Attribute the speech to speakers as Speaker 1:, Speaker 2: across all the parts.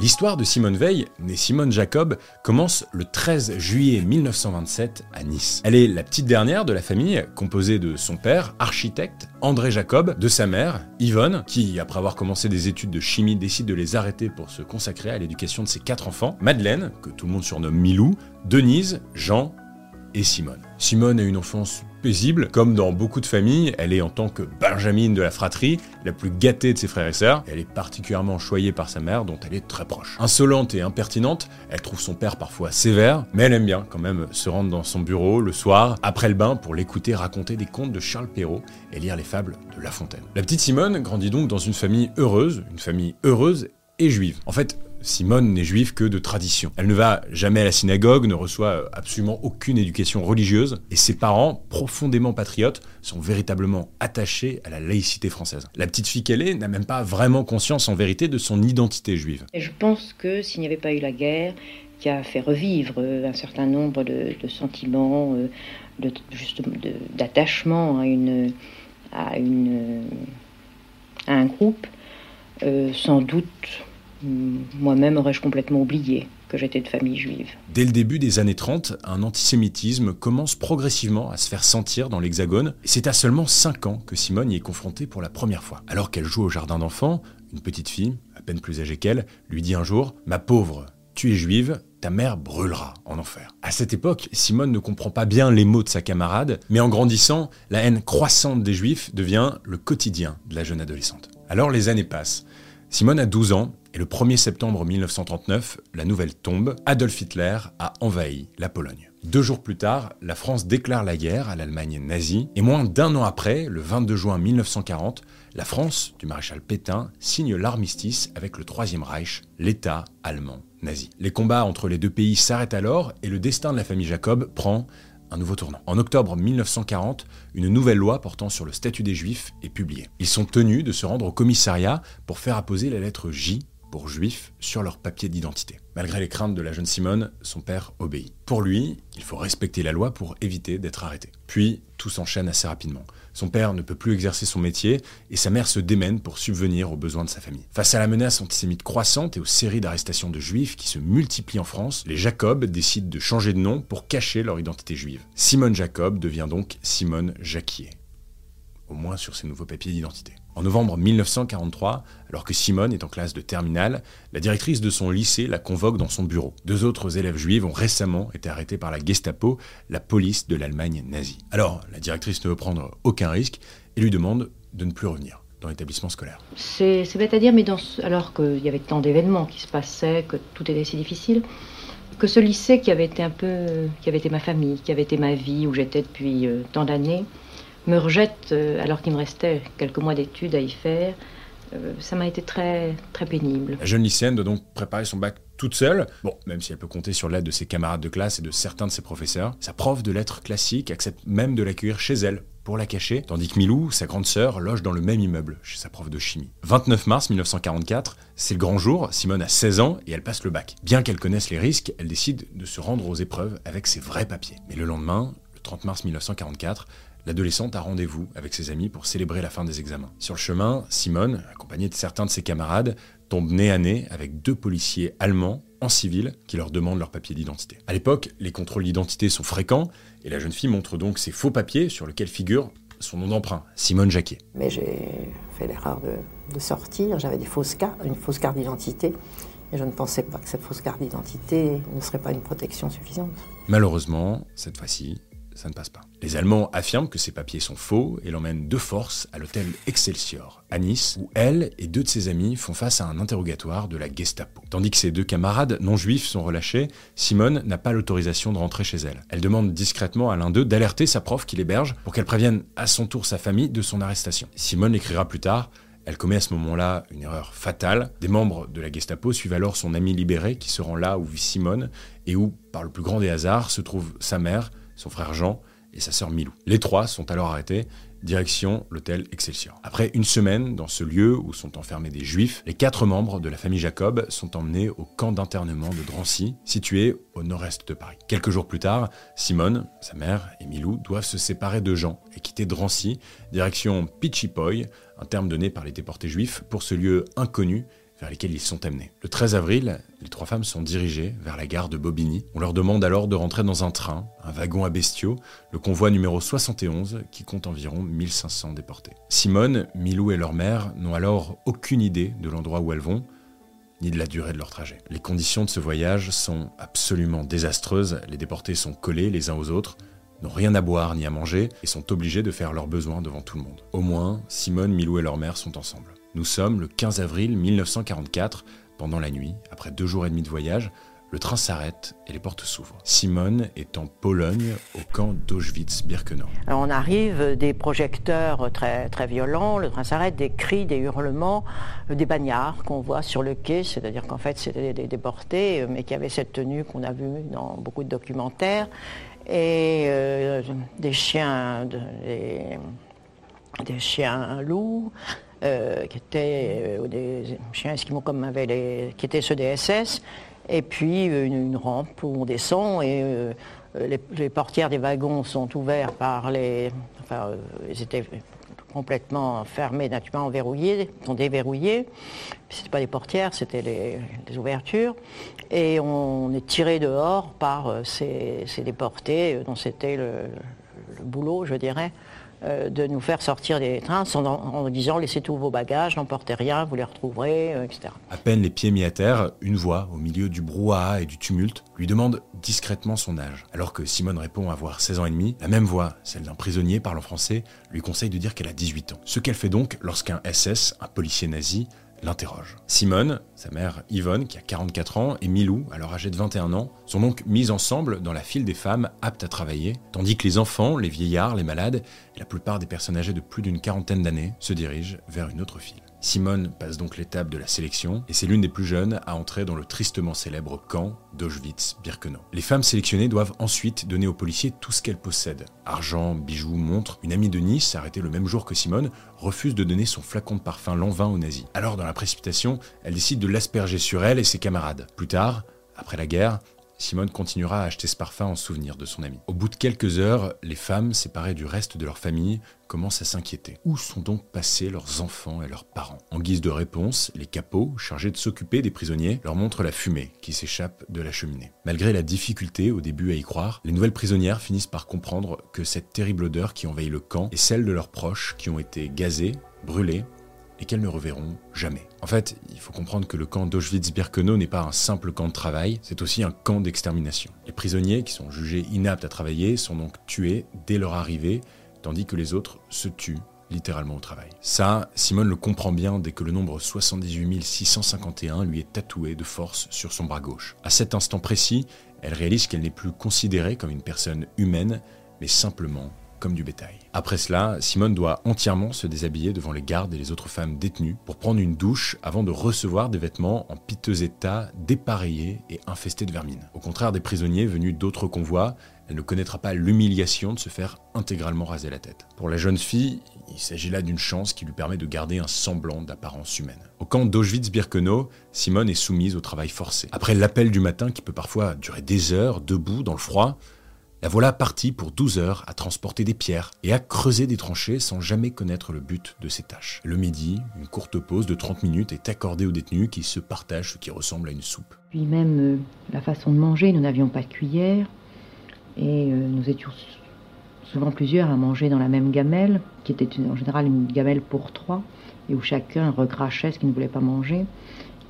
Speaker 1: L'histoire de Simone Veil, née Simone Jacob, commence le 13 juillet 1927 à Nice. Elle est la petite dernière de la famille, composée de son père, architecte, André Jacob, de sa mère, Yvonne, qui, après avoir commencé des études de chimie, décide de les arrêter pour se consacrer à l'éducation de ses quatre enfants, Madeleine, que tout le monde surnomme Milou, Denise, Jean Simone. Simone a une enfance paisible. Comme dans beaucoup de familles, elle est en tant que Benjamin de la fratrie, la plus gâtée de ses frères et sœurs. Elle est particulièrement choyée par sa mère, dont elle est très proche. Insolente et impertinente, elle trouve son père parfois sévère, mais elle aime bien quand même se rendre dans son bureau le soir, après le bain, pour l'écouter raconter des contes de Charles Perrault et lire les fables de La Fontaine. La petite Simone grandit donc dans une famille heureuse, une famille heureuse et juive. En fait, Simone n'est juive que de tradition. Elle ne va jamais à la synagogue, ne reçoit absolument aucune éducation religieuse, et ses parents, profondément patriotes, sont véritablement attachés à la laïcité française. La petite fille qu'elle est n'a même pas vraiment conscience en vérité de son identité juive.
Speaker 2: Je pense que s'il n'y avait pas eu la guerre, qui a fait revivre euh, un certain nombre de, sentiments, euh, d'attachement à, une, à, une, à un groupe, euh, sans doute moi-même aurais-je complètement oublié que j'étais de famille juive.
Speaker 1: Dès le début des années 30, un antisémitisme commence progressivement à se faire sentir dans l'Hexagone. C'est à seulement 5 ans que Simone y est confrontée pour la première fois. Alors qu'elle joue au jardin d'enfants, une petite fille, à peine plus âgée qu'elle, lui dit un jour Ma pauvre, tu es juive, ta mère brûlera en enfer. À cette époque, Simone ne comprend pas bien les mots de sa camarade, mais en grandissant, la haine croissante des juifs devient le quotidien de la jeune adolescente. Alors les années passent. Simone a 12 ans et le 1er septembre 1939, la nouvelle tombe, Adolf Hitler a envahi la Pologne. Deux jours plus tard, la France déclare la guerre à l'Allemagne nazie, et moins d'un an après, le 22 juin 1940, la France du maréchal Pétain signe l'armistice avec le Troisième Reich, l'État allemand nazi. Les combats entre les deux pays s'arrêtent alors, et le destin de la famille Jacob prend un nouveau tournant. En octobre 1940, une nouvelle loi portant sur le statut des Juifs est publiée. Ils sont tenus de se rendre au commissariat pour faire apposer la lettre J juifs sur leur papier d'identité. Malgré les craintes de la jeune Simone, son père obéit. Pour lui, il faut respecter la loi pour éviter d'être arrêté. Puis, tout s'enchaîne assez rapidement. Son père ne peut plus exercer son métier et sa mère se démène pour subvenir aux besoins de sa famille. Face à la menace antisémite croissante et aux séries d'arrestations de juifs qui se multiplient en France, les Jacob décident de changer de nom pour cacher leur identité juive. Simone Jacob devient donc Simone Jacquier. Au moins sur ses nouveaux papiers d'identité. En novembre 1943, alors que Simone est en classe de terminale, la directrice de son lycée la convoque dans son bureau. Deux autres élèves juifs ont récemment été arrêtés par la Gestapo, la police de l'Allemagne nazie. Alors, la directrice ne veut prendre aucun risque et lui demande de ne plus revenir dans l'établissement scolaire.
Speaker 2: C'est bête à dire, mais alors qu'il y avait tant d'événements qui se passaient, que tout était si difficile, que ce lycée qui avait été un peu, qui avait été ma famille, qui avait été ma vie, où j'étais depuis euh, tant d'années, me rejette euh, alors qu'il me restait quelques mois d'études à y faire. Euh, ça m'a été très, très pénible.
Speaker 1: La jeune lycéenne doit donc préparer son bac toute seule. Bon, même si elle peut compter sur l'aide de ses camarades de classe et de certains de ses professeurs, sa prof de lettres classiques accepte même de l'accueillir chez elle pour la cacher, tandis que Milou, sa grande sœur, loge dans le même immeuble, chez sa prof de chimie. 29 mars 1944, c'est le grand jour, Simone a 16 ans et elle passe le bac. Bien qu'elle connaisse les risques, elle décide de se rendre aux épreuves avec ses vrais papiers. Mais le lendemain, le 30 mars 1944, l'adolescente a rendez-vous avec ses amis pour célébrer la fin des examens. Sur le chemin, Simone, accompagnée de certains de ses camarades, tombe nez à nez avec deux policiers allemands en civil qui leur demandent leur papier d'identité. À l'époque, les contrôles d'identité sont fréquents et la jeune fille montre donc ses faux papiers sur lesquels figure son nom d'emprunt, Simone Jacquet.
Speaker 3: Mais j'ai fait l'erreur de, sortir, j'avais des fausses cartes, une fausse carte d'identité. Et je ne pensais pas que cette fausse carte d'identité ne serait pas une protection suffisante.
Speaker 1: Malheureusement, cette fois-ci, ça ne passe pas. Les Allemands affirment que ces papiers sont faux et l'emmènent de force à l'hôtel Excelsior, à Nice, où elle et deux de ses amis font face à un interrogatoire de la Gestapo. Tandis que ses deux camarades non juifs sont relâchés, Simone n'a pas l'autorisation de rentrer chez elle. Elle demande discrètement à l'un d'eux d'alerter sa prof qui l'héberge pour qu'elle prévienne à son tour sa famille de son arrestation. Simone écrira plus tard elle commet à ce moment-là une erreur fatale. Des membres de la Gestapo suivent alors son ami libéré qui se rend là où vit Simone et où, par le plus grand des hasards, se trouve sa mère, son frère Jean et sa sœur Milou. Les trois sont alors arrêtés, direction l'hôtel Excelsior. Après une semaine dans ce lieu où sont enfermés des juifs, les quatre membres de la famille Jacob sont emmenés au camp d'internement de Drancy, situé au nord-est de Paris. Quelques jours plus tard, Simone, sa mère et Milou doivent se séparer de Jean et quitter Drancy, direction Pichipoy, un terme donné par les déportés juifs pour ce lieu inconnu lesquels ils sont amenés. Le 13 avril, les trois femmes sont dirigées vers la gare de Bobigny. On leur demande alors de rentrer dans un train, un wagon à bestiaux, le convoi numéro 71, qui compte environ 1500 déportés. Simone, Milou et leur mère n'ont alors aucune idée de l'endroit où elles vont, ni de la durée de leur trajet. Les conditions de ce voyage sont absolument désastreuses, les déportés sont collés les uns aux autres, n'ont rien à boire ni à manger et sont obligés de faire leurs besoins devant tout le monde. Au moins, Simone, Milou et leur mère sont ensemble. Nous sommes le 15 avril 1944, pendant la nuit, après deux jours et demi de voyage, le train s'arrête et les portes s'ouvrent. Simone est en Pologne, au camp d'Auschwitz-Birkenau.
Speaker 3: On arrive, des projecteurs très, très violents, le train s'arrête, des cris, des hurlements, des bagnards qu'on voit sur le quai, c'est-à-dire qu'en fait c'était des déportés, mais qui avaient cette tenue qu'on a vue dans beaucoup de documentaires, et euh, des chiens, des, des chiens loups, euh, qui étaient euh, des chiens esquimaux comme avait les, qui étaient ceux des SS, et puis une, rampe où on descend et les, portières des wagons sont ouvertes par les, enfin, ils étaient complètement fermés, naturellement verrouillés, sont déverrouillés. Ce n'était pas des portières, c'était des ouvertures. Et on est tiré dehors par ces, déportés dont c'était le, boulot, je dirais, euh, de nous faire sortir des trains en, disant laissez tous vos bagages, n'emportez rien, vous les retrouverez, euh, etc.
Speaker 1: À peine les pieds mis à terre, une voix, au milieu du brouhaha et du tumulte, lui demande discrètement son âge. Alors que Simone répond avoir 16 ans et demi, la même voix, celle d'un prisonnier parlant français, lui conseille de dire qu'elle a 18 ans. Ce qu'elle fait donc lorsqu'un SS, un policier nazi, l'interroge. Simone, sa mère Yvonne, qui a 44 ans, et Milou, alors âgée de 21 ans, sont donc mises ensemble dans la file des femmes aptes à travailler, tandis que les enfants, les vieillards, les malades, et la plupart des personnes âgées de plus d'une quarantaine d'années se dirigent vers une autre file. Simone passe donc l'étape de la sélection et c'est l'une des plus jeunes à entrer dans le tristement célèbre camp d'Auschwitz-Birkenau. Les femmes sélectionnées doivent ensuite donner aux policiers tout ce qu'elles possèdent. Argent, bijoux, montres. Une amie de Nice, arrêtée le même jour que Simone, refuse de donner son flacon de parfum Lanvin aux nazis. Alors dans la précipitation, elle décide de l'asperger sur elle et ses camarades. Plus tard, après la guerre, Simone continuera à acheter ce parfum en souvenir de son ami. Au bout de quelques heures, les femmes, séparées du reste de leur famille, commencent à s'inquiéter. Où sont donc passés leurs enfants et leurs parents? En guise de réponse, les capots, chargés de s'occuper des prisonniers, leur montrent la fumée qui s'échappe de la cheminée. Malgré la difficulté au début à y croire, les nouvelles prisonnières finissent par comprendre que cette terrible odeur qui envahit le camp est celle de leurs proches qui ont été gazés, brûlés et qu'elles ne reverront jamais. En fait, il faut comprendre que le camp d'Auschwitz-Birkenau n'est pas un simple camp de travail, c'est aussi un camp d'extermination. Les prisonniers qui sont jugés inaptes à travailler sont donc tués dès leur arrivée, tandis que les autres se tuent littéralement au travail. Ça, Simone le comprend bien dès que le nombre 78 651 lui est tatoué de force sur son bras gauche. À cet instant précis, elle réalise qu'elle n'est plus considérée comme une personne humaine, mais simplement du bétail. Après cela, Simone doit entièrement se déshabiller devant les gardes et les autres femmes détenues pour prendre une douche avant de recevoir des vêtements en piteux état, dépareillés et infestés de vermine. Au contraire des prisonniers venus d'autres convois, elle ne connaîtra pas l'humiliation de se faire intégralement raser la tête. Pour la jeune fille, il s'agit là d'une chance qui lui permet de garder un semblant d'apparence humaine. Au camp d'Auschwitz-Birkenau, Simone est soumise au travail forcé. Après l'appel du matin qui peut parfois durer des heures, debout, dans le froid, la voilà partie pour 12 heures à transporter des pierres et à creuser des tranchées sans jamais connaître le but de ses tâches. Le midi, une courte pause de 30 minutes est accordée aux détenus qui se partagent ce qui ressemble à une soupe.
Speaker 2: Puis même euh, la façon de manger, nous n'avions pas de cuillère et euh, nous étions souvent plusieurs à manger dans la même gamelle, qui était en général une gamelle pour trois, et où chacun recrachait ce qu'il ne voulait pas manger.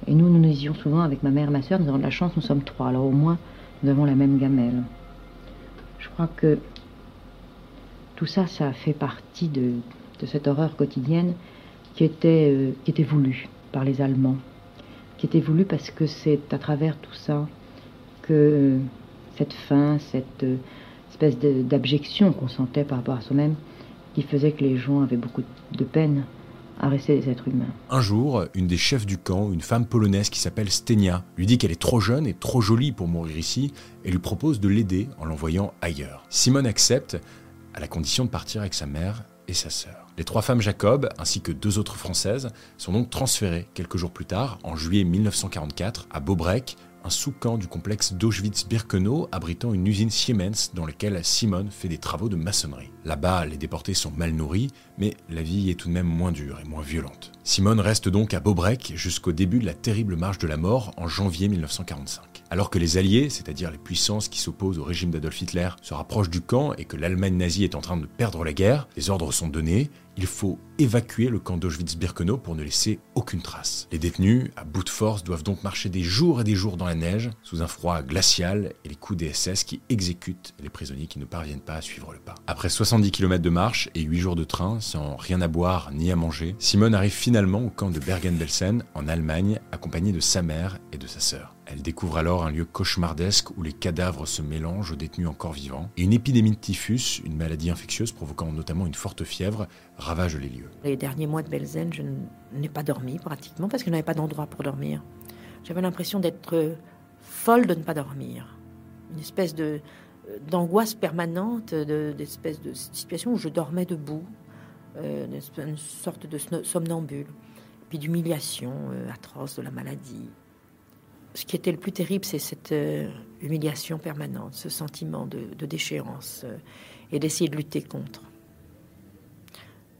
Speaker 2: Et nous, nous nous disions souvent avec ma mère et ma soeur, nous avons de la chance, nous sommes trois, alors au moins nous avons la même gamelle. Crois que tout ça, ça fait partie de, cette horreur quotidienne qui était, euh, qui était voulue par les Allemands, qui était voulue parce que c'est à travers tout ça que cette faim, cette euh, espèce d'abjection qu'on sentait par rapport à soi-même, qui faisait que les gens avaient beaucoup de peine
Speaker 1: Un jour, une des chefs du camp, une femme polonaise qui s'appelle Stenia, lui dit qu'elle est trop jeune et trop jolie pour mourir ici et lui propose de l'aider en l'envoyant ailleurs. Simone accepte à la condition de partir avec sa mère et sa sœur. Les trois femmes Jacob, ainsi que deux autres françaises, sont donc transférées quelques jours plus tard, en juillet 1944, à Beaubrec, un sous-camp du complexe d'Auschwitz-Birkenau abritant une usine Siemens dans laquelle Simone fait des travaux de maçonnerie. Là-bas, les déportés sont mal nourris, mais la vie est tout de même moins dure et moins violente. Simone reste donc à Bobrek jusqu'au début de la terrible marche de la mort en janvier 1945. Alors que les Alliés, c'est-à-dire les puissances qui s'opposent au régime d'Adolf Hitler, se rapprochent du camp et que l'Allemagne nazie est en train de perdre la guerre, les ordres sont donnés, il faut évacuer le camp d'Auschwitz-Birkenau pour ne laisser aucune trace. Les détenus, à bout de force, doivent donc marcher des jours et des jours dans la neige, sous un froid glacial et les coups des SS qui exécutent les prisonniers qui ne parviennent pas à suivre le pas. Après 70 km de marche et 8 jours de train, sans rien à boire ni à manger, Simone arrive finalement au camp de Bergen-Belsen, en Allemagne, accompagnée de sa mère et de sa sœur. Elle découvre alors un lieu cauchemardesque où les cadavres se mélangent aux détenus encore vivants. Et une épidémie de typhus, une maladie infectieuse provoquant notamment une forte fièvre, ravage les lieux.
Speaker 4: Les derniers mois de Belzen, je n'ai pas dormi pratiquement parce que je n'avais pas d'endroit pour dormir. J'avais l'impression d'être folle de ne pas dormir. Une espèce de d'angoisse permanente, d'espèce de, situation où je dormais debout, euh, une sorte de somnambule, puis d'humiliation euh, atroce de la maladie ce qui était le plus terrible, c'est cette euh, humiliation permanente, ce sentiment de, déchéance euh, et d'essayer de lutter contre.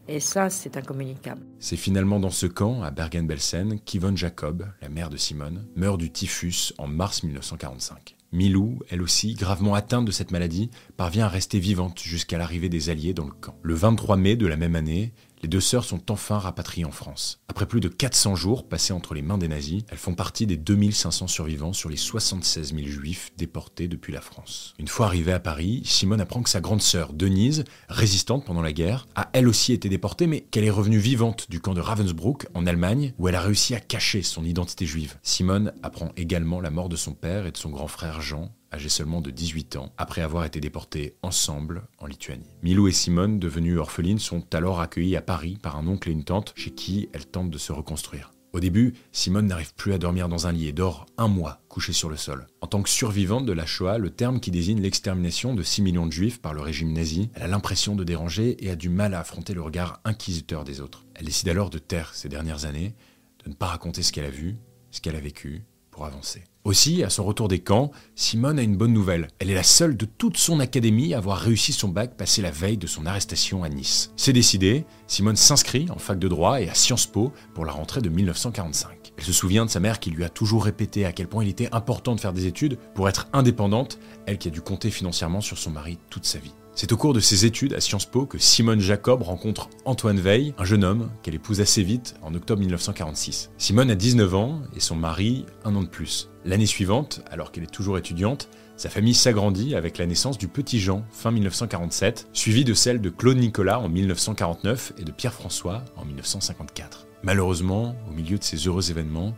Speaker 4: Et ça, c'est incommunicable.
Speaker 1: C'est finalement dans ce camp, à Bergen-Belsen, qu'Yvonne Jacob, la mère de Simone, meurt du typhus en mars 1945. Milou, elle aussi, gravement atteinte de cette maladie, parvient à rester vivante jusqu'à l'arrivée des Alliés dans le camp. Le 23 mai de la même année, les deux sœurs sont enfin rapatriées en France. Après plus de 400 jours passés entre les mains des nazis, elles font partie des 2500 survivants sur les 76 000 juifs déportés depuis la France. Une fois arrivée à Paris, Simone apprend que sa grande sœur, Denise, résistante pendant la guerre, a elle aussi été déportée, mais qu'elle est revenue vivante du camp de Ravensbrück en Allemagne, où elle a réussi à cacher son identité juive. Simone apprend également la mort de son père et de son grand frère Jean, âgé seulement de 18 ans, après avoir été déportés ensemble en Lituanie. Milou et Simone, devenues orphelines, sont alors accueillies à Paris par un oncle et une tante chez qui elles tentent de se reconstruire. Au début, Simone n'arrive plus à dormir dans un lit et dort un mois couchée sur le sol. En tant que survivante de la Shoah, le terme qui désigne l'extermination de 6 millions de juifs par le régime nazi, elle a l'impression de déranger et a du mal à affronter le regard inquisiteur des autres. Elle décide alors de taire ces dernières années, de ne pas raconter ce qu'elle a vu, ce qu'elle a vécu, pour avancer. Aussi, à son retour des camps, Simone a une bonne nouvelle. Elle est la seule de toute son académie à avoir réussi son bac passé la veille de son arrestation à Nice. C'est décidé, Simone s'inscrit en fac de droit et à Sciences Po pour la rentrée de 1945. Elle se souvient de sa mère qui lui a toujours répété à quel point il était important de faire des études pour être indépendante, elle qui a dû compter financièrement sur son mari toute sa vie. C'est au cours de ses études à Sciences Po que Simone Jacob rencontre Antoine Veil, un jeune homme qu'elle épouse assez vite en octobre 1946. Simone a 19 ans et son mari un an de plus. L'année suivante, alors qu'elle est toujours étudiante, sa famille s'agrandit avec la naissance du petit Jean fin 1947, suivi de celle de Claude Nicolas en 1949 et de Pierre-François en 1954. Malheureusement, au milieu de ces heureux événements,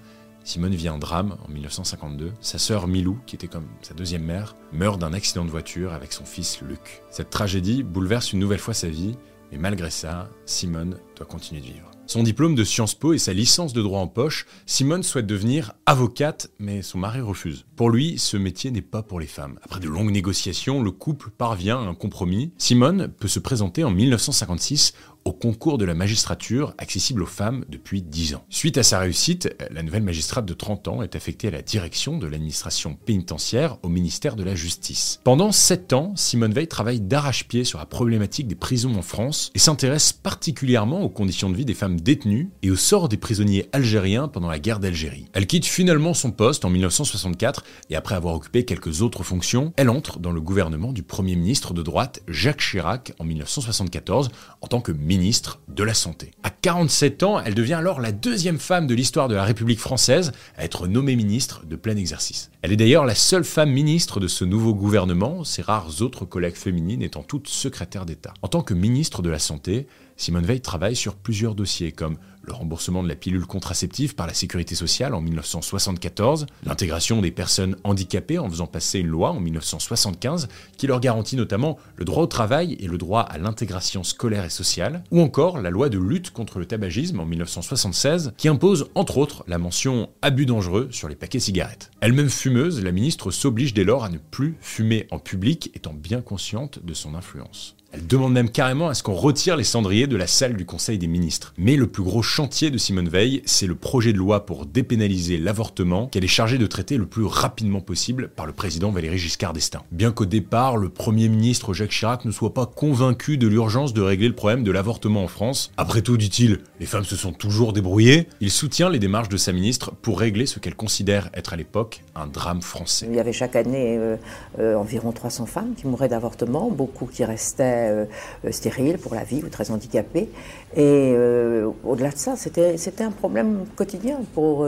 Speaker 1: Simone vit un drame en 1952. Sa sœur Milou, qui était comme sa deuxième mère, meurt d'un accident de voiture avec son fils Luc. Cette tragédie bouleverse une nouvelle fois sa vie, mais malgré ça, Simone doit continuer de vivre. Son diplôme de Sciences Po et sa licence de droit en poche, Simone souhaite devenir avocate, mais son mari refuse. Pour lui, ce métier n'est pas pour les femmes. Après de longues négociations, le couple parvient à un compromis. Simone peut se présenter en 1956 au concours de la magistrature accessible aux femmes depuis 10 ans. Suite à sa réussite, la nouvelle magistrate de 30 ans est affectée à la direction de l'administration pénitentiaire au ministère de la Justice. Pendant 7 ans, Simone Veil travaille d'arrache-pied sur la problématique des prisons en France et s'intéresse particulièrement conditions de vie des femmes détenues et au sort des prisonniers algériens pendant la guerre d'Algérie. Elle quitte finalement son poste en 1964 et après avoir occupé quelques autres fonctions, elle entre dans le gouvernement du Premier ministre de droite Jacques Chirac en 1974 en tant que ministre ministre de la Santé. À 47 ans, elle devient alors la deuxième femme de l'histoire de la République française à être nommée ministre de plein exercice. Elle est d'ailleurs la seule femme ministre de ce nouveau gouvernement, ses rares autres collègues féminines étant toutes secrétaires d'État. En tant que ministre de la Santé, Simone Veil travaille sur plusieurs dossiers comme le remboursement de la pilule contraceptive par la sécurité sociale en 1974, l'intégration des personnes handicapées en faisant passer une loi en 1975 qui leur garantit notamment le droit au travail et le droit à l'intégration scolaire et sociale, ou encore la loi de lutte contre le tabagisme en 1976 qui impose entre autres la mention abus dangereux sur les paquets cigarettes. Elle-même fumeuse, la ministre s'oblige dès lors à ne plus fumer en public étant bien consciente de son influence. Elle demande même carrément à ce qu'on retire les cendriers de la salle du Conseil des ministres. Mais le plus gros chantier de Simone Veil, c'est le projet de loi pour dépénaliser l'avortement qu'elle est chargée de traiter le plus rapidement possible par le président Valéry Giscard d'Estaing. Bien qu'au départ, le Premier ministre Jacques Chirac ne soit pas convaincu de l'urgence de régler le problème de l'avortement en France, après tout, dit-il, les femmes se sont toujours débrouillées, il soutient les démarches de sa ministre pour régler ce qu'elle considère être à l'époque un drame français.
Speaker 5: Il y avait chaque année euh, euh, environ 300 femmes qui mouraient d'avortement, beaucoup qui restaient euh, euh, stérile pour la vie ou très handicapé. Et euh, au-delà de ça, c'était un problème quotidien pour,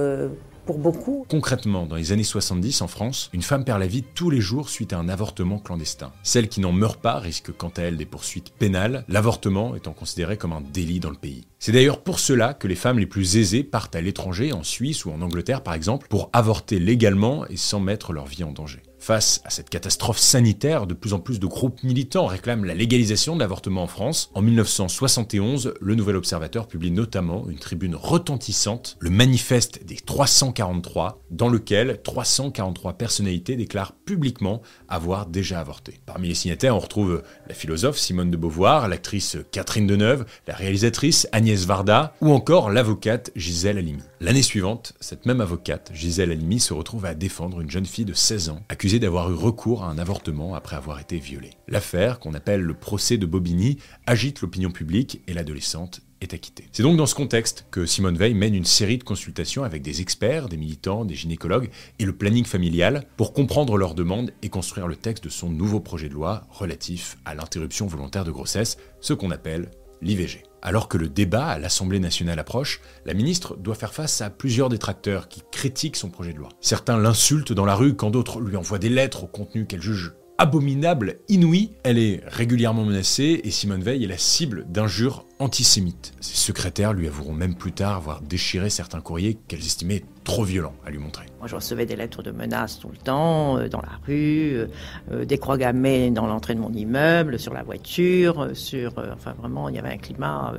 Speaker 5: pour beaucoup.
Speaker 1: Concrètement, dans les années 70 en France, une femme perd la vie tous les jours suite à un avortement clandestin. Celle qui n'en meurt pas risque quant à elle des poursuites pénales, l'avortement étant considéré comme un délit dans le pays. C'est d'ailleurs pour cela que les femmes les plus aisées partent à l'étranger, en Suisse ou en Angleterre par exemple, pour avorter légalement et sans mettre leur vie en danger. Face à cette catastrophe sanitaire, de plus en plus de groupes militants réclament la légalisation de l'avortement en France. En 1971, le Nouvel Observateur publie notamment une tribune retentissante, le Manifeste des 343, dans lequel 343 personnalités déclarent publiquement avoir déjà avorté. Parmi les signataires, on retrouve la philosophe Simone de Beauvoir, l'actrice Catherine Deneuve, la réalisatrice Agnès Varda ou encore l'avocate Gisèle Halimi. L'année suivante, cette même avocate, Gisèle Halimi, se retrouve à défendre une jeune fille de 16 ans d'avoir eu recours à un avortement après avoir été violée. L'affaire, qu'on appelle le procès de Bobigny, agite l'opinion publique et l'adolescente est acquittée. C'est donc dans ce contexte que Simone Veil mène une série de consultations avec des experts, des militants, des gynécologues et le planning familial pour comprendre leurs demandes et construire le texte de son nouveau projet de loi relatif à l'interruption volontaire de grossesse, ce qu'on appelle l'IVG. Alors que le débat à l'Assemblée nationale approche, la ministre doit faire face à plusieurs détracteurs qui critiquent son projet de loi. Certains l'insultent dans la rue quand d'autres lui envoient des lettres au contenu qu'elle juge abominable, inouïe. Elle est régulièrement menacée et Simone Veil est la cible d'injures antisémites. Ses secrétaires lui avoueront même plus tard avoir déchiré certains courriers qu'elles estimaient trop violents à lui montrer.
Speaker 3: Moi, je recevais des lettres de menaces tout le temps, euh, dans la rue, euh, euh, des croix gammées dans l'entrée de mon immeuble, sur la voiture, sur... enfin, vraiment, il y avait un climat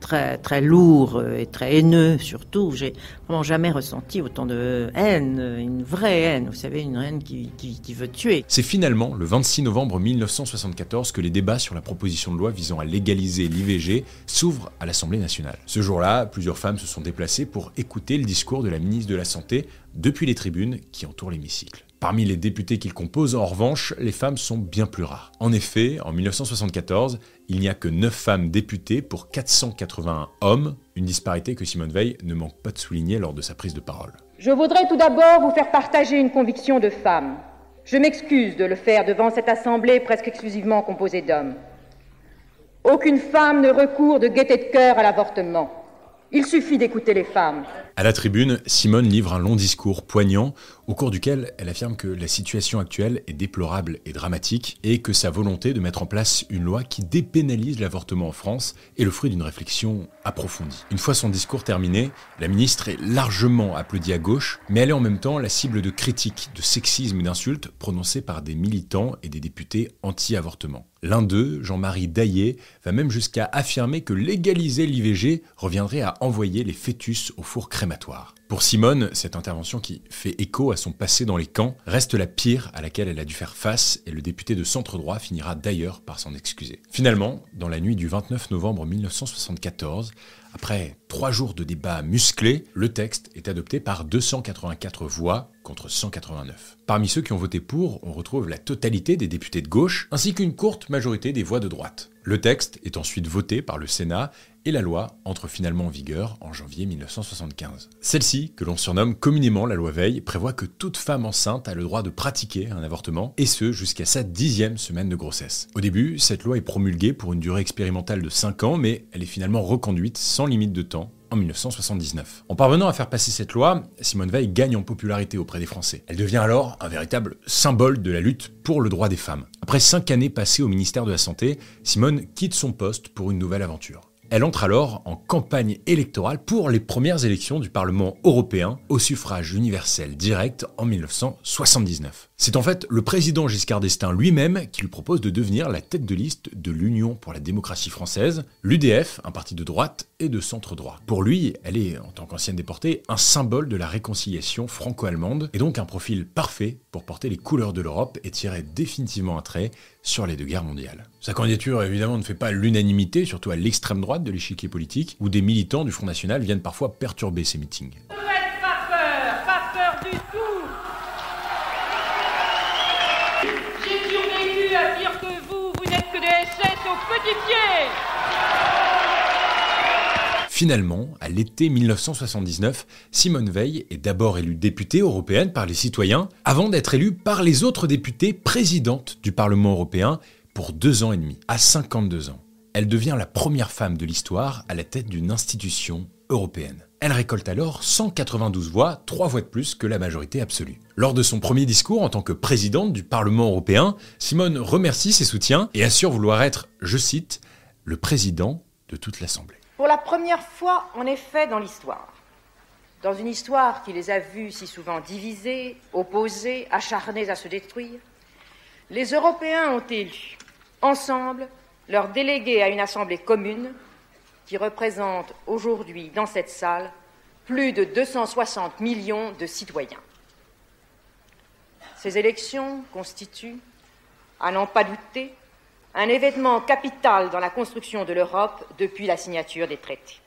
Speaker 3: très très lourd euh, et très haineux surtout. J'ai vraiment jamais ressenti autant de haine, une vraie haine, vous savez, une haine qui, qui veut tuer.
Speaker 1: C'est finalement le 26 novembre 1974 que les débats sur la proposition de loi visant à légaliser l'IVG s'ouvrent à l'Assemblée nationale. Ce jour-là, plusieurs femmes se sont déplacées pour écouter le discours de la ministre de la Santé depuis les tribunes qui entourent l'hémicycle. Parmi les députés qu'il compose, en revanche, les femmes sont bien plus rares. En effet, en 1974, il n'y a que 9 femmes députées pour 481 hommes, une disparité que Simone Veil ne manque pas de souligner lors de sa prise de parole.
Speaker 6: Je voudrais tout d'abord vous faire partager une conviction de femme. Je m'excuse de le faire devant cette assemblée presque exclusivement composée d'hommes. Aucune femme ne recourt de gaieté de cœur à l'avortement. Il suffit d'écouter les femmes.
Speaker 1: À la tribune, Simone livre un long discours poignant au cours duquel elle affirme que la situation actuelle est déplorable et dramatique et que sa volonté de mettre en place une loi qui dépénalise l'avortement en France est le fruit d'une réflexion approfondie. Une fois son discours terminé, la ministre est largement applaudie à gauche, mais elle est en même temps la cible de critiques, de sexisme et d'insultes prononcées par des militants et des députés anti-avortement. L'un d'eux, Jean-Marie Daillé, va même jusqu'à affirmer que légaliser l'IVG reviendrait à envoyer les fœtus au four crématoire. Pour Simone, cette intervention qui fait écho à son passé dans les camps reste la pire à laquelle elle a dû faire face et le député de centre droit finira d'ailleurs par s'en excuser. Finalement, dans la nuit du 29 novembre 1974, après trois jours de débats musclés, le texte est adopté par 284 voix contre 189. Parmi ceux qui ont voté pour, on retrouve la totalité des députés de gauche, ainsi qu'une courte majorité des voix de droite. Le texte est ensuite voté par le Sénat et la loi entre finalement en vigueur en janvier 1975. Celle-ci, que l'on surnomme communément la loi Veil, prévoit que toute femme enceinte a le droit de pratiquer un avortement, et ce jusqu'à sa dixième semaine de grossesse. Au début, cette loi est promulguée pour une durée expérimentale de 5 ans, mais elle est finalement reconduite sans limite de temps en 1979. En parvenant à faire passer cette loi, Simone Veil gagne en popularité auprès des Français. Elle devient alors un véritable symbole de la lutte pour le droit des femmes. Après cinq années passées au ministère de la Santé, Simone quitte son poste pour une nouvelle aventure. Elle entre alors en campagne électorale pour les premières élections du Parlement européen au suffrage universel direct en 1979. C'est en fait le président Giscard d'Estaing lui-même qui lui propose de devenir la tête de liste de l'Union pour la démocratie française, l'UDF, un parti de droite et de centre-droit. Pour lui, elle est, en tant qu'ancienne déportée, un symbole de la réconciliation franco-allemande et donc un profil parfait pour porter les couleurs de l'Europe et tirer définitivement un trait sur les deux guerres mondiales. Sa candidature, évidemment, ne fait pas l'unanimité, surtout à l'extrême droite de l'échiquier politique, où des militants du Front National viennent parfois perturber ces meetings. Finalement, à l'été 1979, Simone Veil est d'abord élue députée européenne par les citoyens, avant d'être élue par les autres députés présidente du Parlement européen pour deux ans et demi, à 52 ans. Elle devient la première femme de l'histoire à la tête d'une institution Elle récolte alors 192 voix, trois voix de plus que la majorité absolue. Lors de son premier discours en tant que présidente du Parlement européen, Simone remercie ses soutiens et assure vouloir être, je cite, le président de toute l'Assemblée.
Speaker 6: Pour la première fois, en effet, dans l'histoire, dans une histoire qui les a vus si souvent divisés, opposés, acharnés à se détruire, les Européens ont élu, ensemble, leurs délégués à une Assemblée commune qui représente aujourd'hui dans cette salle plus de 260 millions de citoyens. Ces élections constituent, à n'en pas douter, un événement capital dans la construction de l'Europe depuis la signature des traités.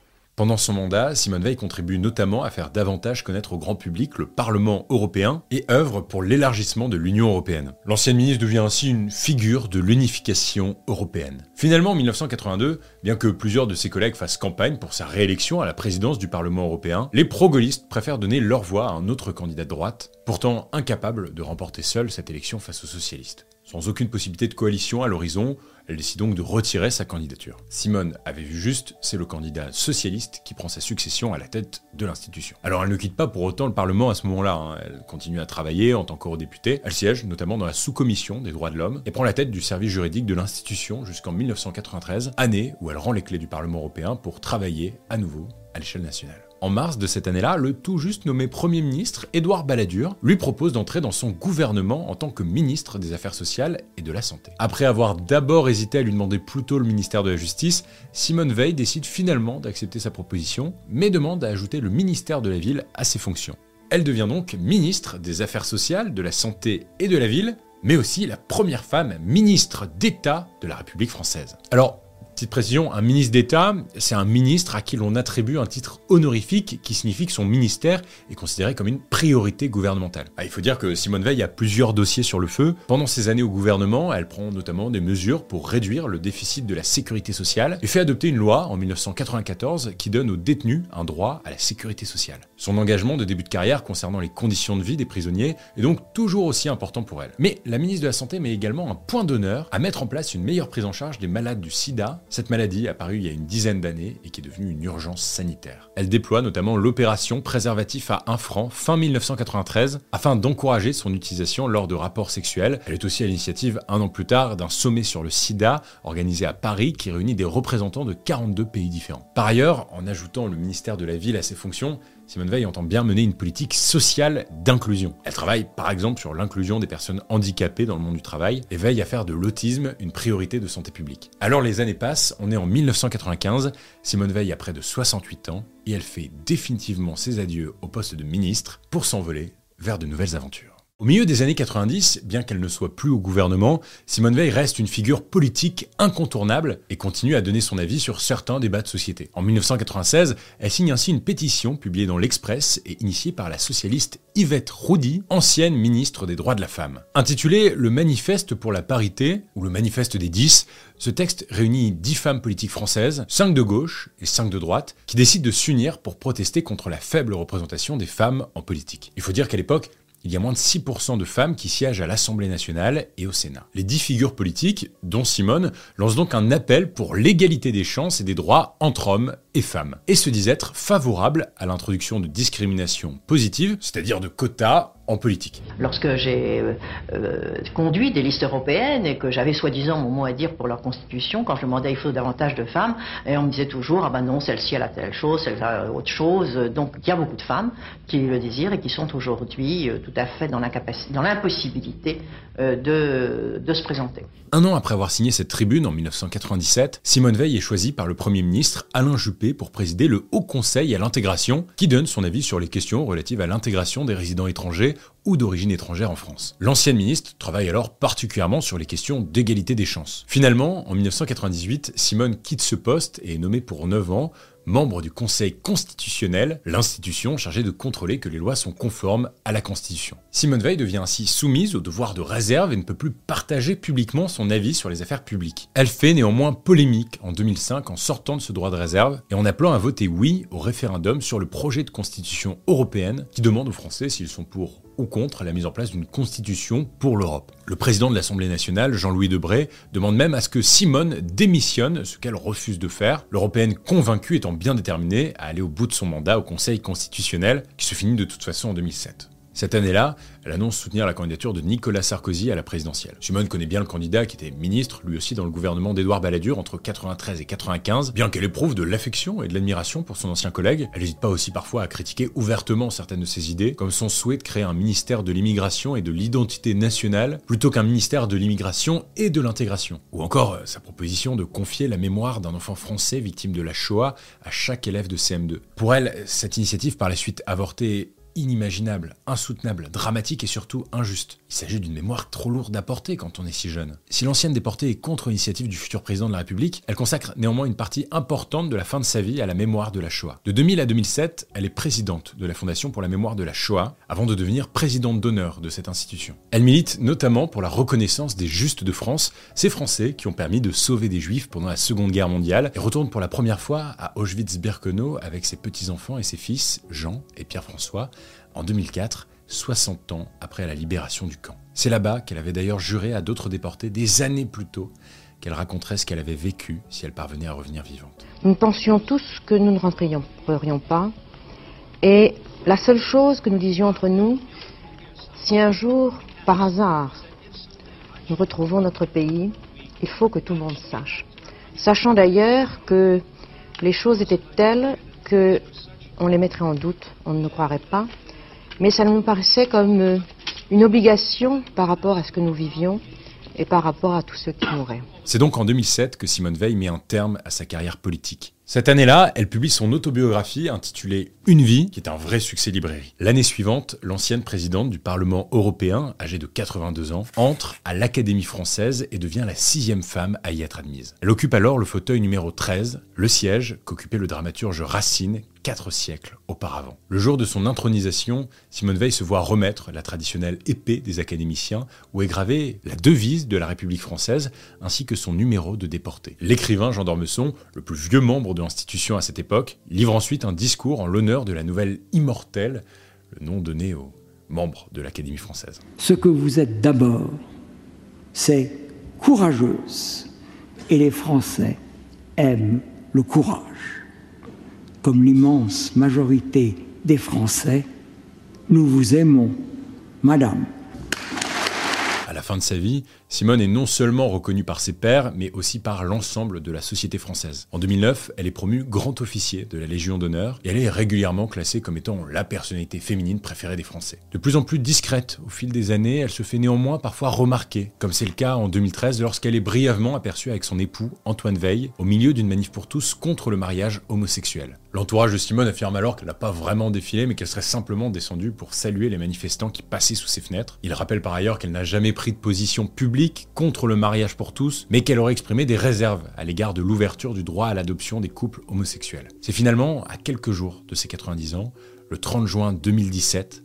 Speaker 1: Pendant son mandat, Simone Veil contribue notamment à faire davantage connaître au grand public le Parlement européen et œuvre pour l'élargissement de l'Union européenne. L'ancienne ministre devient ainsi une figure de l'unification européenne. Finalement, en 1982, bien que plusieurs de ses collègues fassent campagne pour sa réélection à la présidence du Parlement européen, les pro-gaullistes préfèrent donner leur voix à un autre candidat de droite, pourtant incapable de remporter seul cette élection face aux socialistes. Sans aucune possibilité de coalition à l'horizon, elle décide donc de retirer sa candidature. Simone avait vu juste, c'est le candidat socialiste qui prend sa succession à la tête de l'institution. Alors elle ne quitte pas pour autant le Parlement à ce moment-là, hein. elle continue à travailler en tant qu'eurodéputée, elle siège notamment dans la sous-commission des droits de l'homme et prend la tête du service juridique de l'institution jusqu'en 1993, année où elle rend les clés du Parlement européen pour travailler à nouveau à l'échelle nationale. En mars de cette année-là, le tout juste nommé Premier ministre, Édouard Balladur, lui propose d'entrer dans son gouvernement en tant que ministre des Affaires sociales et de la Santé. Après avoir d'abord hésité à lui demander plutôt le ministère de la Justice, Simone Veil décide finalement d'accepter sa proposition, mais demande à ajouter le ministère de la Ville à ses fonctions. Elle devient donc ministre des Affaires sociales, de la Santé et de la Ville, mais aussi la première femme ministre d'État de la République française. Alors, Petite précision, un ministre d'État, c'est un ministre à qui l'on attribue un titre honorifique qui signifie que son ministère est considéré comme une priorité gouvernementale. Ah, il faut dire que Simone Veil a plusieurs dossiers sur le feu. Pendant ses années au gouvernement, elle prend notamment des mesures pour réduire le déficit de la sécurité sociale et fait adopter une loi en 1994 qui donne aux détenus un droit à la sécurité sociale. Son engagement de début de carrière concernant les conditions de vie des prisonniers est donc toujours aussi important pour elle. Mais la ministre de la Santé met également un point d'honneur à mettre en place une meilleure prise en charge des malades du sida cette maladie apparue il y a une dizaine d'années et qui est devenue une urgence sanitaire. Elle déploie notamment l'opération préservatif à 1 franc fin 1993 afin d'encourager son utilisation lors de rapports sexuels. Elle est aussi à l'initiative un an plus tard d'un sommet sur le sida organisé à Paris qui réunit des représentants de 42 pays différents. Par ailleurs, en ajoutant le ministère de la Ville à ses fonctions, Simone Veil entend bien mener une politique sociale d'inclusion. Elle travaille par exemple sur l'inclusion des personnes handicapées dans le monde du travail et veille à faire de l'autisme une priorité de santé publique. Alors les années passent, on est en 1995, Simone Veil a près de 68 ans et elle fait définitivement ses adieux au poste de ministre pour s'envoler vers de nouvelles aventures. Au milieu des années 90, bien qu'elle ne soit plus au gouvernement, Simone Veil reste une figure politique incontournable et continue à donner son avis sur certains débats de société. En 1996, elle signe ainsi une pétition publiée dans l'Express et initiée par la socialiste Yvette Roudy, ancienne ministre des droits de la femme. Intitulé Le Manifeste pour la parité, ou le Manifeste des 10, ce texte réunit 10 femmes politiques françaises, 5 de gauche et 5 de droite, qui décident de s'unir pour protester contre la faible représentation des femmes en politique. Il faut dire qu'à l'époque, il y a moins de 6% de femmes qui siègent à l'Assemblée nationale et au Sénat. Les dix figures politiques, dont Simone, lancent donc un appel pour l'égalité des chances et des droits entre hommes et femmes, et se disent être favorables à l'introduction de discrimination positive, c'est-à-dire de quotas en politique.
Speaker 3: Lorsque j'ai euh, euh, conduit des listes européennes et que j'avais soi-disant mon mot à dire pour leur constitution, quand je demandais il faut davantage de femmes, et on me disait toujours ah ben non celle-ci elle a telle chose, celle a autre chose. Donc il y a beaucoup de femmes qui le désirent et qui sont aujourd'hui euh, tout à fait dans l'impossibilité de, de se présenter.
Speaker 1: Un an après avoir signé cette tribune en 1997, Simone Veil est choisie par le Premier ministre Alain Juppé pour présider le Haut Conseil à l'intégration, qui donne son avis sur les questions relatives à l'intégration des résidents étrangers ou d'origine étrangère en France. L'ancienne ministre travaille alors particulièrement sur les questions d'égalité des chances. Finalement, en 1998, Simone quitte ce poste et est nommée pour 9 ans membre du Conseil constitutionnel, l'institution chargée de contrôler que les lois sont conformes à la Constitution. Simone Veil devient ainsi soumise au devoir de réserve et ne peut plus partager publiquement son avis sur les affaires publiques. Elle fait néanmoins polémique en 2005 en sortant de ce droit de réserve et en appelant à voter oui au référendum sur le projet de constitution européenne qui demande aux Français s'ils sont pour ou contre la mise en place d'une constitution pour l'Europe. Le président de l'Assemblée nationale, Jean-Louis Debré, demande même à ce que Simone démissionne, ce qu'elle refuse de faire, l'Européenne convaincue étant bien déterminée à aller au bout de son mandat au Conseil constitutionnel, qui se finit de toute façon en 2007. Cette année-là, elle annonce soutenir la candidature de Nicolas Sarkozy à la présidentielle. Simone connaît bien le candidat qui était ministre, lui aussi dans le gouvernement d'Édouard Balladur entre 93 et 95. Bien qu'elle éprouve de l'affection et de l'admiration pour son ancien collègue, elle n'hésite pas aussi parfois à critiquer ouvertement certaines de ses idées, comme son souhait de créer un ministère de l'immigration et de l'identité nationale plutôt qu'un ministère de l'immigration et de l'intégration. Ou encore euh, sa proposition de confier la mémoire d'un enfant français victime de la Shoah à chaque élève de CM2. Pour elle, cette initiative par la suite avortée inimaginable, insoutenable, dramatique et surtout injuste. Il s'agit d'une mémoire trop lourde à porter quand on est si jeune. Si l'ancienne déportée est contre l'initiative du futur président de la République, elle consacre néanmoins une partie importante de la fin de sa vie à la mémoire de la Shoah. De 2000 à 2007, elle est présidente de la Fondation pour la mémoire de la Shoah, avant de devenir présidente d'honneur de cette institution. Elle milite notamment pour la reconnaissance des Justes de France, ces Français qui ont permis de sauver des Juifs pendant la Seconde Guerre mondiale, et retourne pour la première fois à Auschwitz-Birkenau avec ses petits-enfants et ses fils, Jean et Pierre-François, en 2004, 60 ans après la libération du camp. C'est là-bas qu'elle avait d'ailleurs juré à d'autres déportés des années plus tôt qu'elle raconterait ce qu'elle avait vécu si elle parvenait à revenir vivante.
Speaker 2: Nous pensions tous que nous ne rentrerions pas. Et la seule chose que nous disions entre nous, si un jour, par hasard, nous retrouvons notre pays, il faut que tout le monde sache. Sachant d'ailleurs que les choses étaient telles que on les mettrait en doute, on ne croirait pas, mais ça nous paraissait comme euh, une obligation par rapport à ce que nous vivions et par rapport à tous ceux qui mouraient.
Speaker 1: C'est donc en 2007 que Simone Veil met un terme à sa carrière politique. Cette année-là, elle publie son autobiographie intitulée Une vie, qui est un vrai succès librairie. L'année suivante, l'ancienne présidente du Parlement européen, âgée de 82 ans, entre à l'Académie française et devient la sixième femme à y être admise. Elle occupe alors le fauteuil numéro 13, le siège qu'occupait le dramaturge Racine quatre siècles auparavant. Le jour de son intronisation, Simone Veil se voit remettre la traditionnelle épée des académiciens où est gravée la devise de la République française ainsi que son numéro de déporté. L'écrivain Jean d'Ormesson, le plus vieux membre de l'institution à cette époque, livre ensuite un discours en l'honneur de la nouvelle immortelle, le nom donné aux membres de l'Académie française.
Speaker 7: Ce que vous êtes d'abord, c'est courageuse et les Français aiment le courage comme l'immense majorité des Français, nous vous aimons, Madame.
Speaker 1: À la fin de sa vie, Simone est non seulement reconnue par ses pairs, mais aussi par l'ensemble de la société française. En 2009, elle est promue grand officier de la Légion d'honneur et elle est régulièrement classée comme étant la personnalité féminine préférée des Français. De plus en plus discrète au fil des années, elle se fait néanmoins parfois remarquer, comme c'est le cas en 2013 lorsqu'elle est brièvement aperçue avec son époux, Antoine Veil, au milieu d'une manif pour tous contre le mariage homosexuel. L'entourage de Simone affirme alors qu'elle n'a pas vraiment défilé, mais qu'elle serait simplement descendue pour saluer les manifestants qui passaient sous ses fenêtres. Il rappelle par ailleurs qu'elle n'a jamais pris de position publique contre le mariage pour tous, mais qu'elle aurait exprimé des réserves à l'égard de l'ouverture du droit à l'adoption des couples homosexuels. C'est finalement à quelques jours de ses 90 ans, le 30 juin 2017,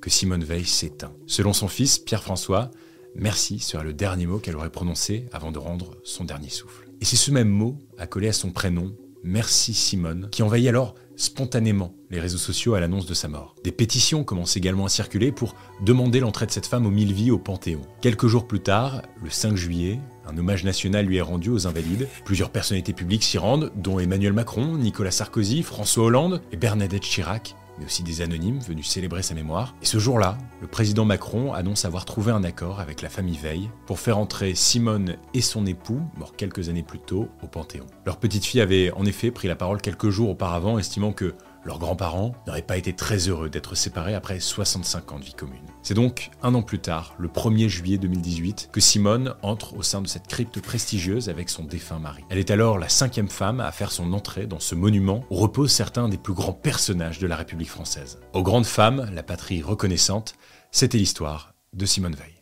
Speaker 1: que Simone Veil s'éteint. Selon son fils, Pierre-François, merci serait le dernier mot qu'elle aurait prononcé avant de rendre son dernier souffle. Et c'est ce même mot, accolé à son prénom, Merci Simone, qui envahit alors spontanément les réseaux sociaux à l'annonce de sa mort. Des pétitions commencent également à circuler pour demander l'entrée de cette femme au mille vies au Panthéon. Quelques jours plus tard, le 5 juillet, Un hommage national lui est rendu aux Invalides. Plusieurs personnalités publiques s'y rendent, dont Emmanuel Macron, Nicolas Sarkozy, François Hollande et Bernadette Chirac mais aussi des anonymes venus célébrer sa mémoire. Et ce jour-là, le président Macron annonce avoir trouvé un accord avec la famille Veil pour faire entrer Simone et son époux, mort quelques années plus tôt, au Panthéon. Leur petite fille avait en effet pris la parole quelques jours auparavant, estimant que leurs grands-parents n'auraient pas été très heureux d'être séparés après 65 ans de vie commune. C'est donc un an plus tard, le 1er juillet 2018, que Simone entre au sein de cette crypte prestigieuse avec son défunt mari. Elle est alors la cinquième femme à faire son entrée dans ce monument où reposent certains des plus grands personnages de la République française. Aux grandes femmes, la patrie reconnaissante, c'était l'histoire de Simone Veil.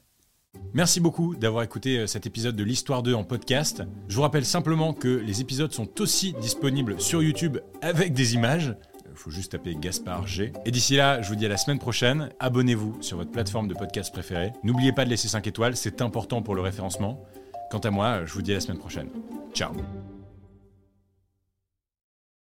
Speaker 1: Merci beaucoup d'avoir écouté euh, cet épisode de l'Histoire 2 en podcast. Je vous rappelle simplement que les épisodes sont aussi disponibles sur YouTube avec des images faut juste taper Gaspard G. Et d'ici là, je vous dis à la semaine prochaine. Abonnez-vous sur votre plateforme de podcast préférée. N'oubliez pas de laisser 5 étoiles, c'est important pour le référencement. Quant à moi, je vous dis à la semaine prochaine. Ciao